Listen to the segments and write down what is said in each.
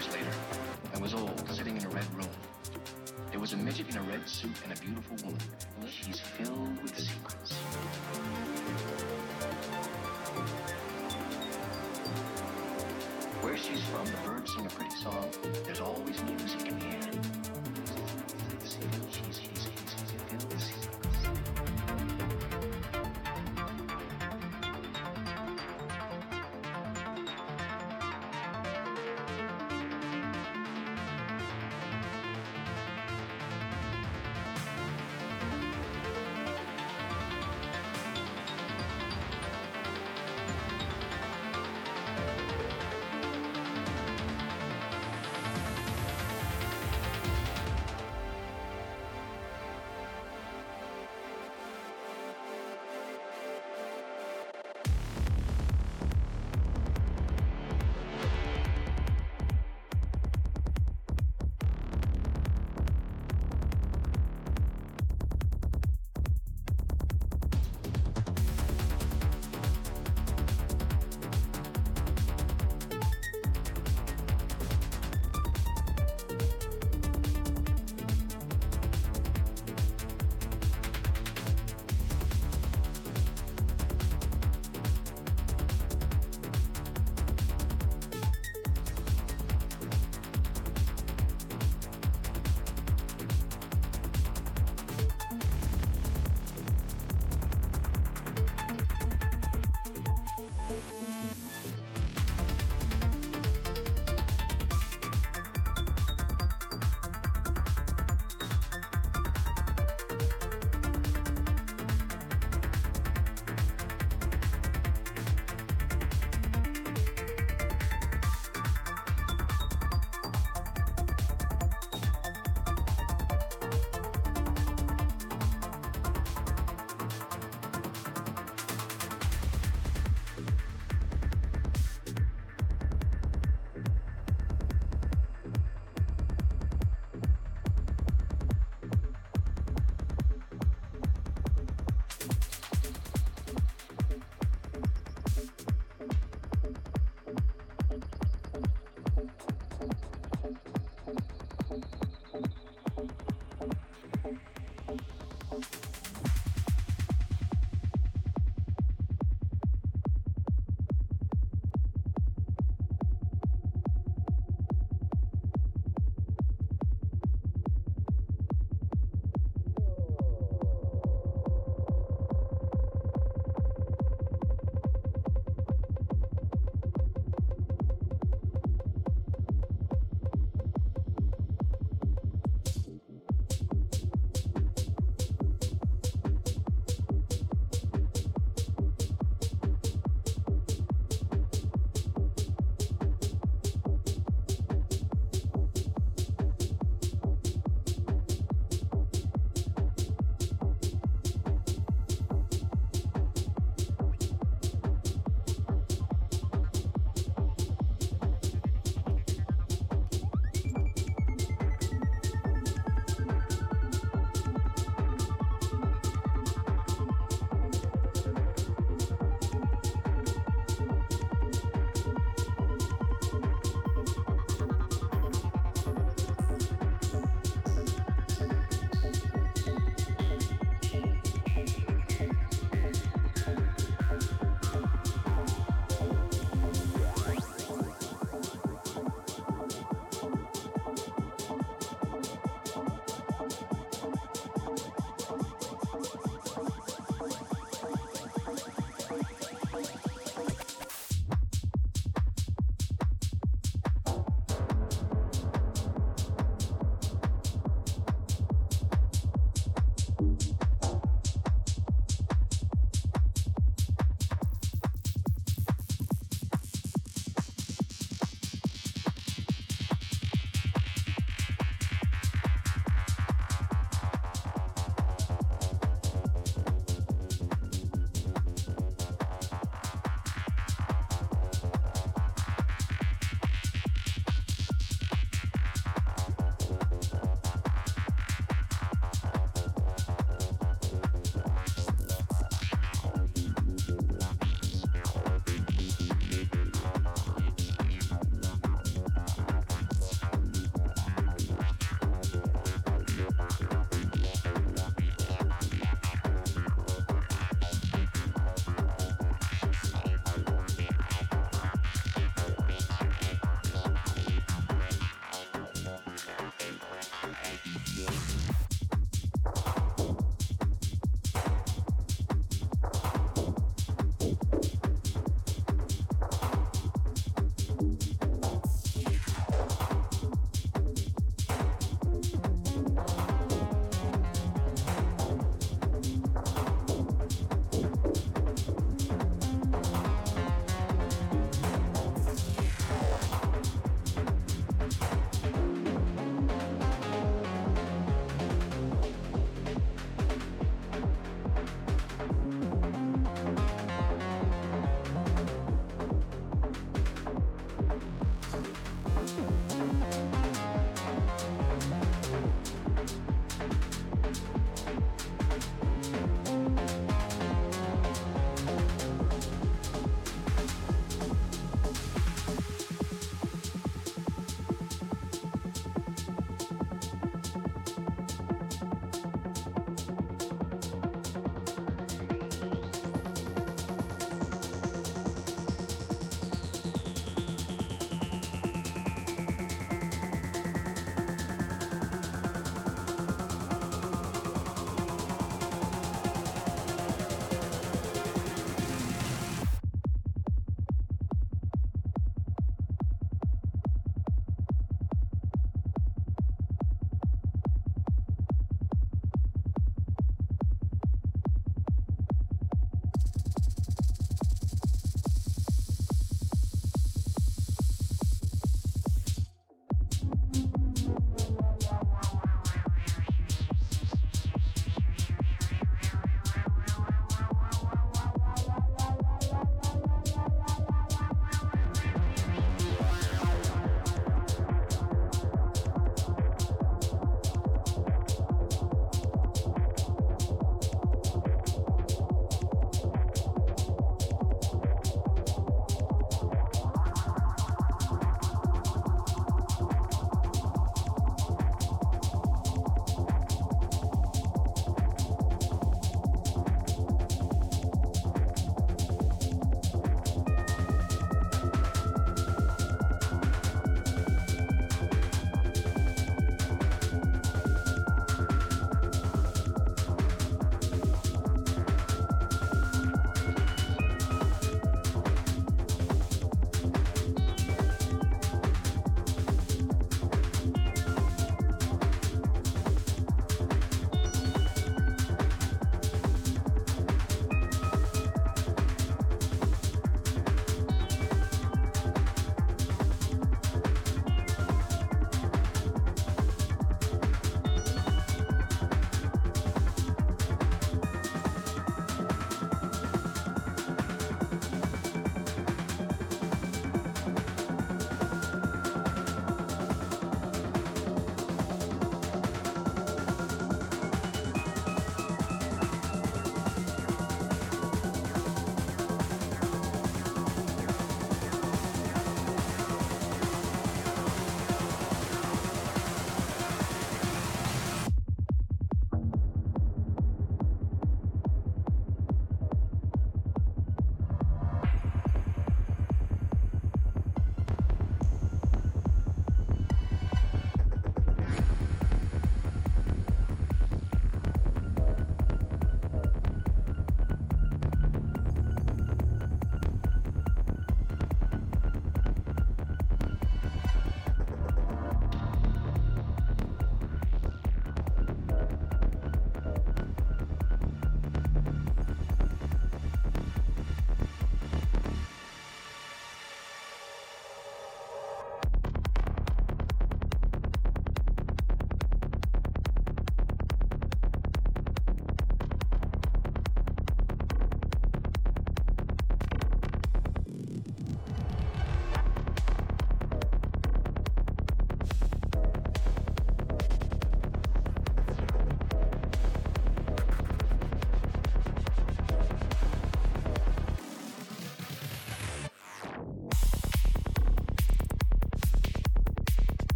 was 25 years later. I was old, sitting in a red room. There was a midget in a red suit and a beautiful woman. She's filled with secrets. Where she's from, the birds sing a pretty song. There's always music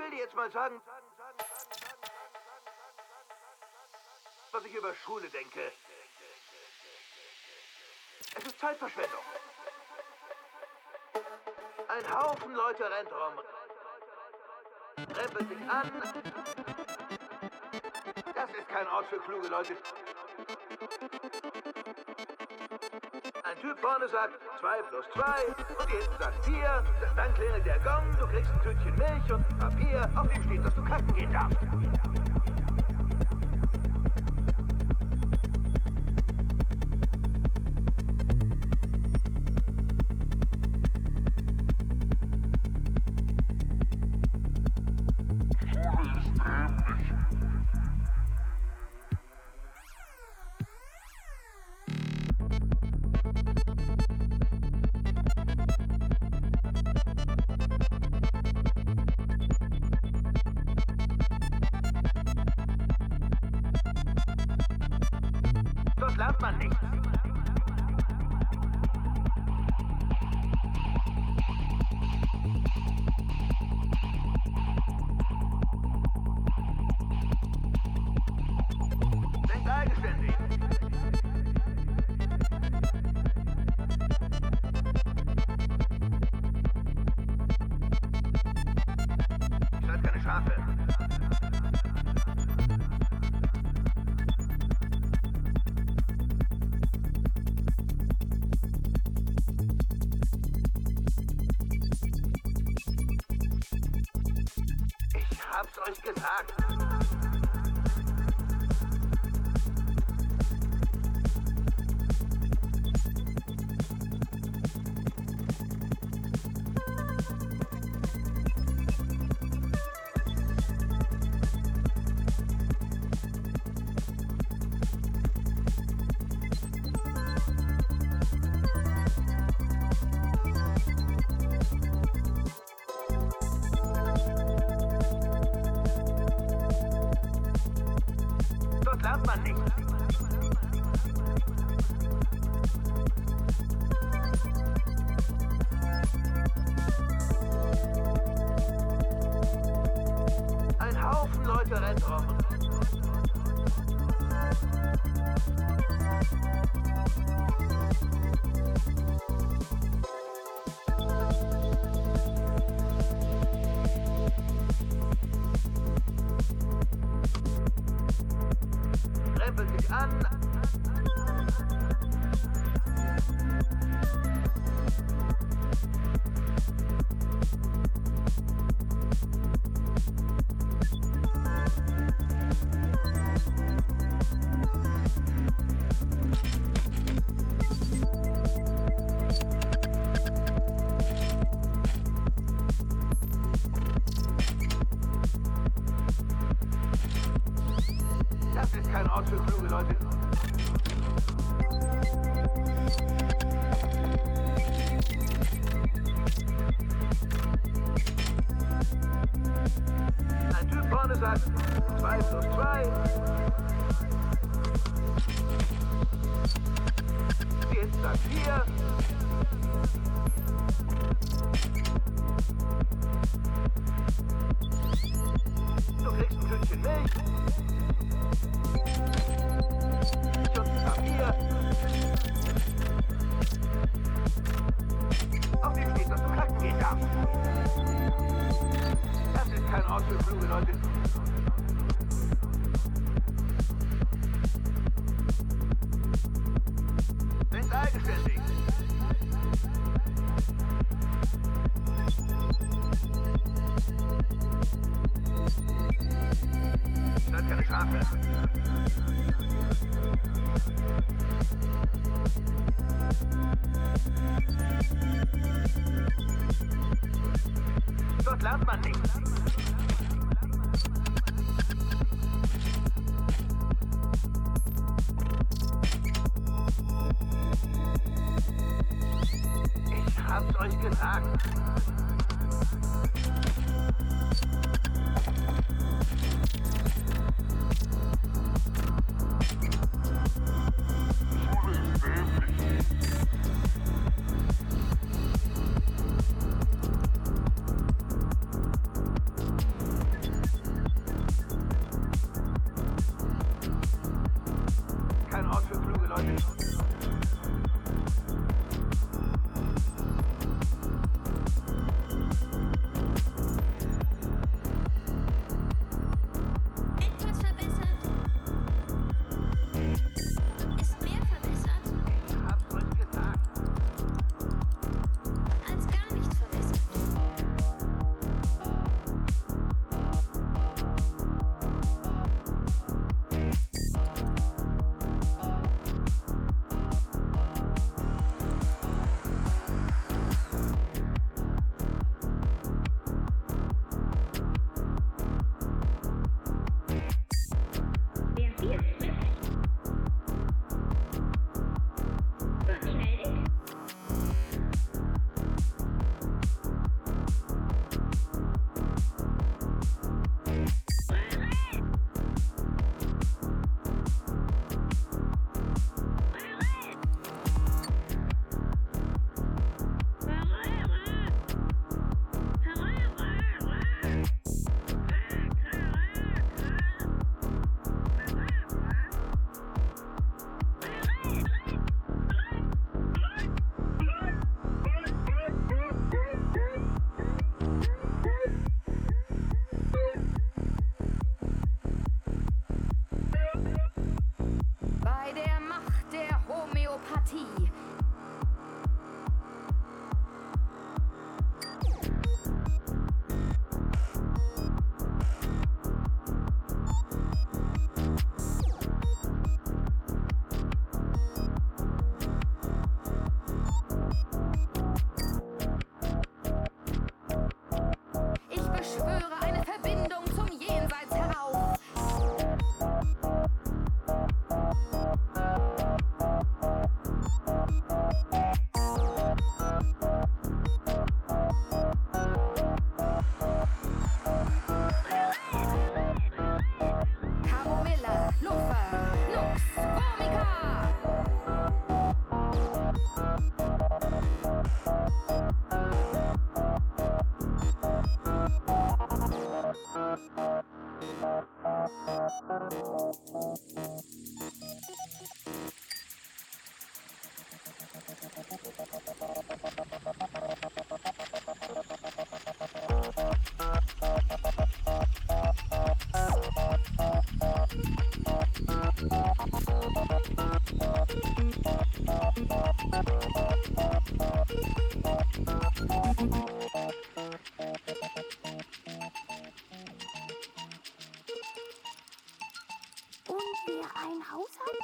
will dir jetzt mal sagen, was ich über Schule denke. Es ist Zeitverschwendung. Ein Haufen Leute rennt rum, rempelt sich an. Das ist kein Ort für kluge Leute. Ein Typ vorne sagt 2 plus 2 und hinten sagt 4. Dann klingelt der Gong, du kriegst ein Tütchen Milch und Papier, auf dem steht, dass du kacken gehen darfst. Ich hab's euch gesagt.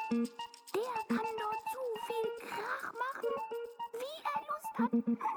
Der kann nur zu viel Krach machen, wie er Lust hat.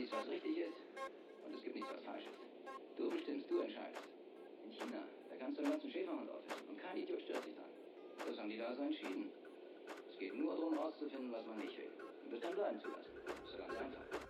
Es gibt nichts, was richtig ist und es gibt nichts, was falsch ist. Du bestimmst, du entscheidest. In China, da kannst du einen ganzen Schäferhund aufhängen und kein Idiot stört sich dran. Das haben die da so entschieden. Es geht nur darum, rauszufinden, was man nicht will. Und das dann bleiben zu lassen. Ist doch ganz einfach.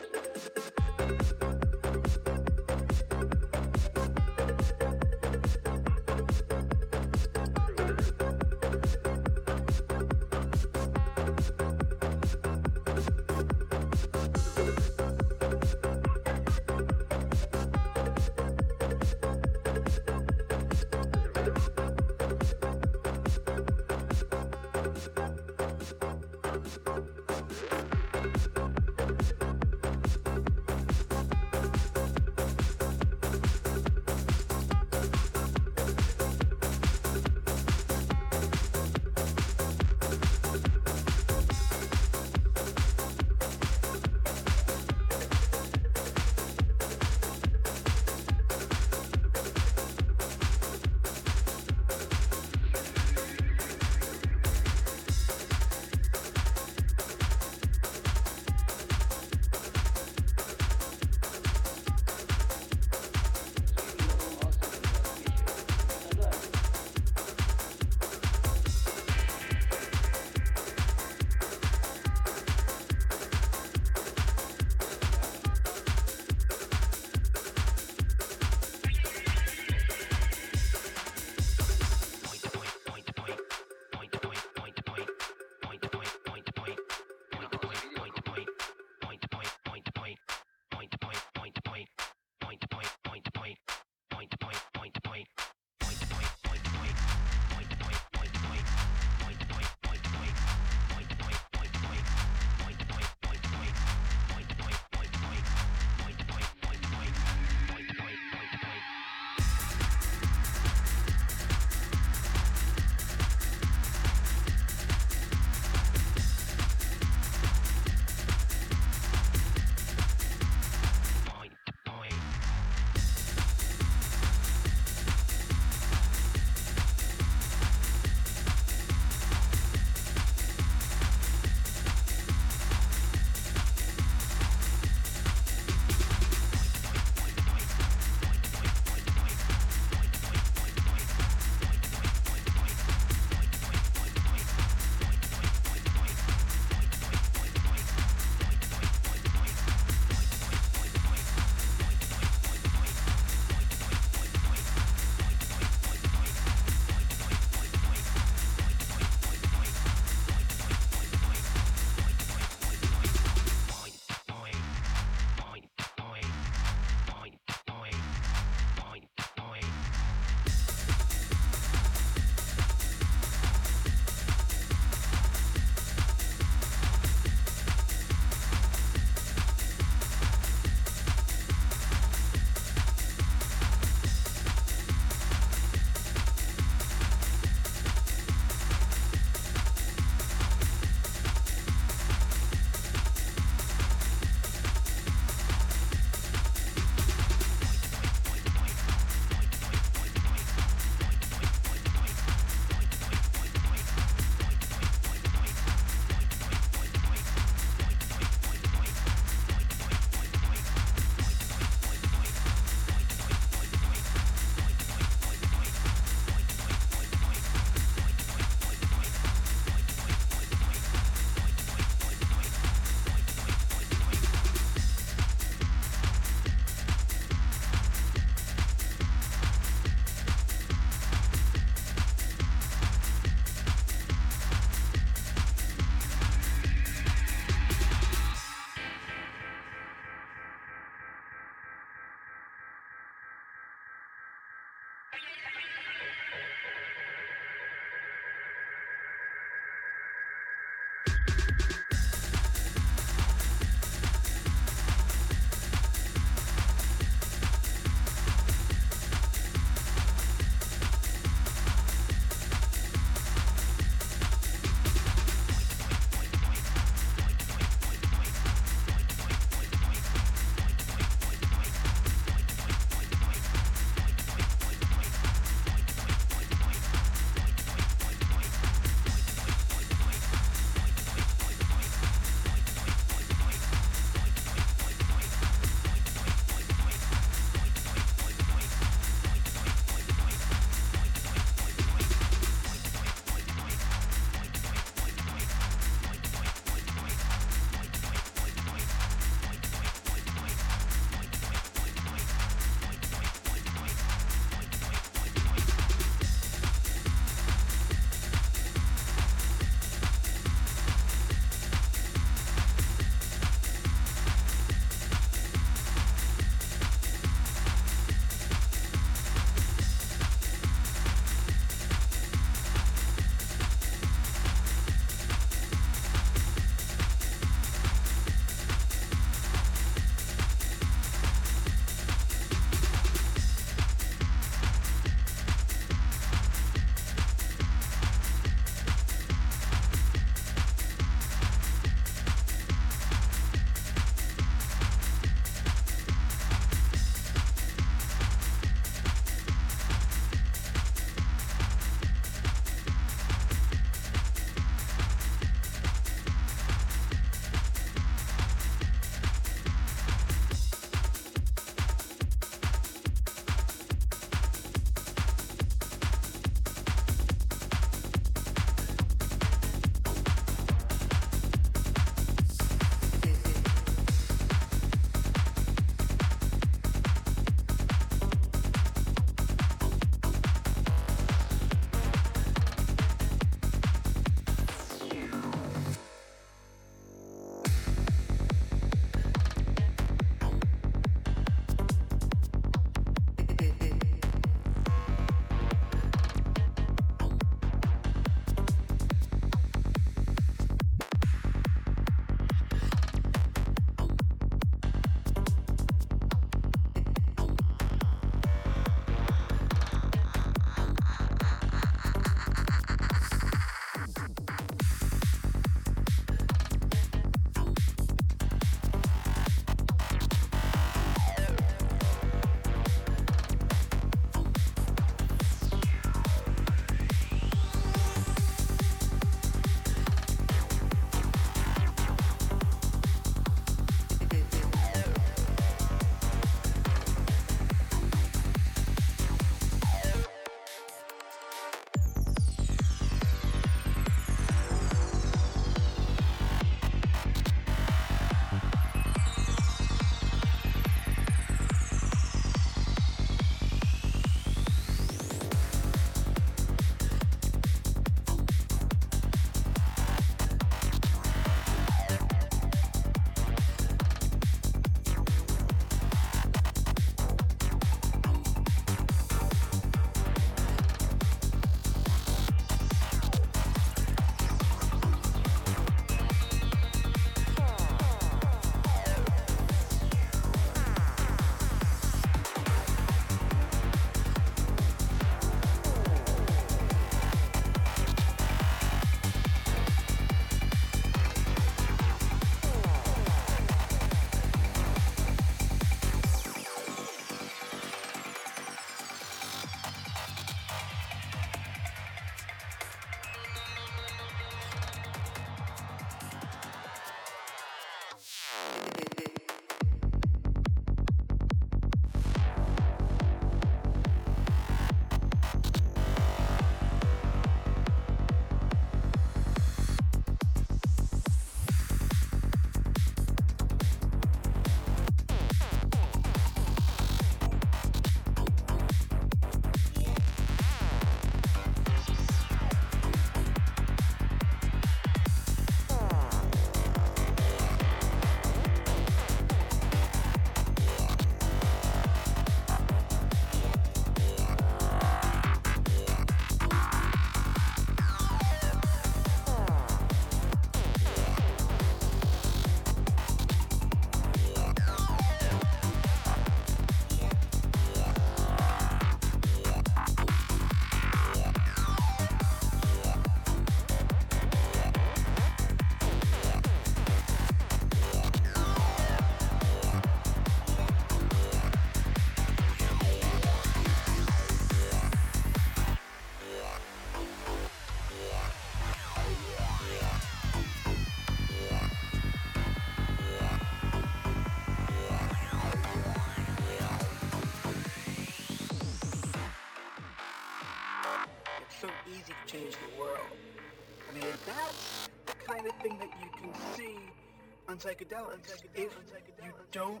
On psychedelics if you don't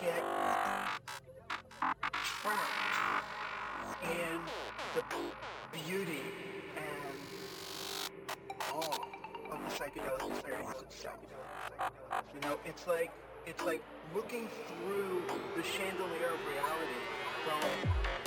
get trapped in the beauty and awe of the psychedelic experience itself. You know, it's like it's like looking through the chandelier of reality from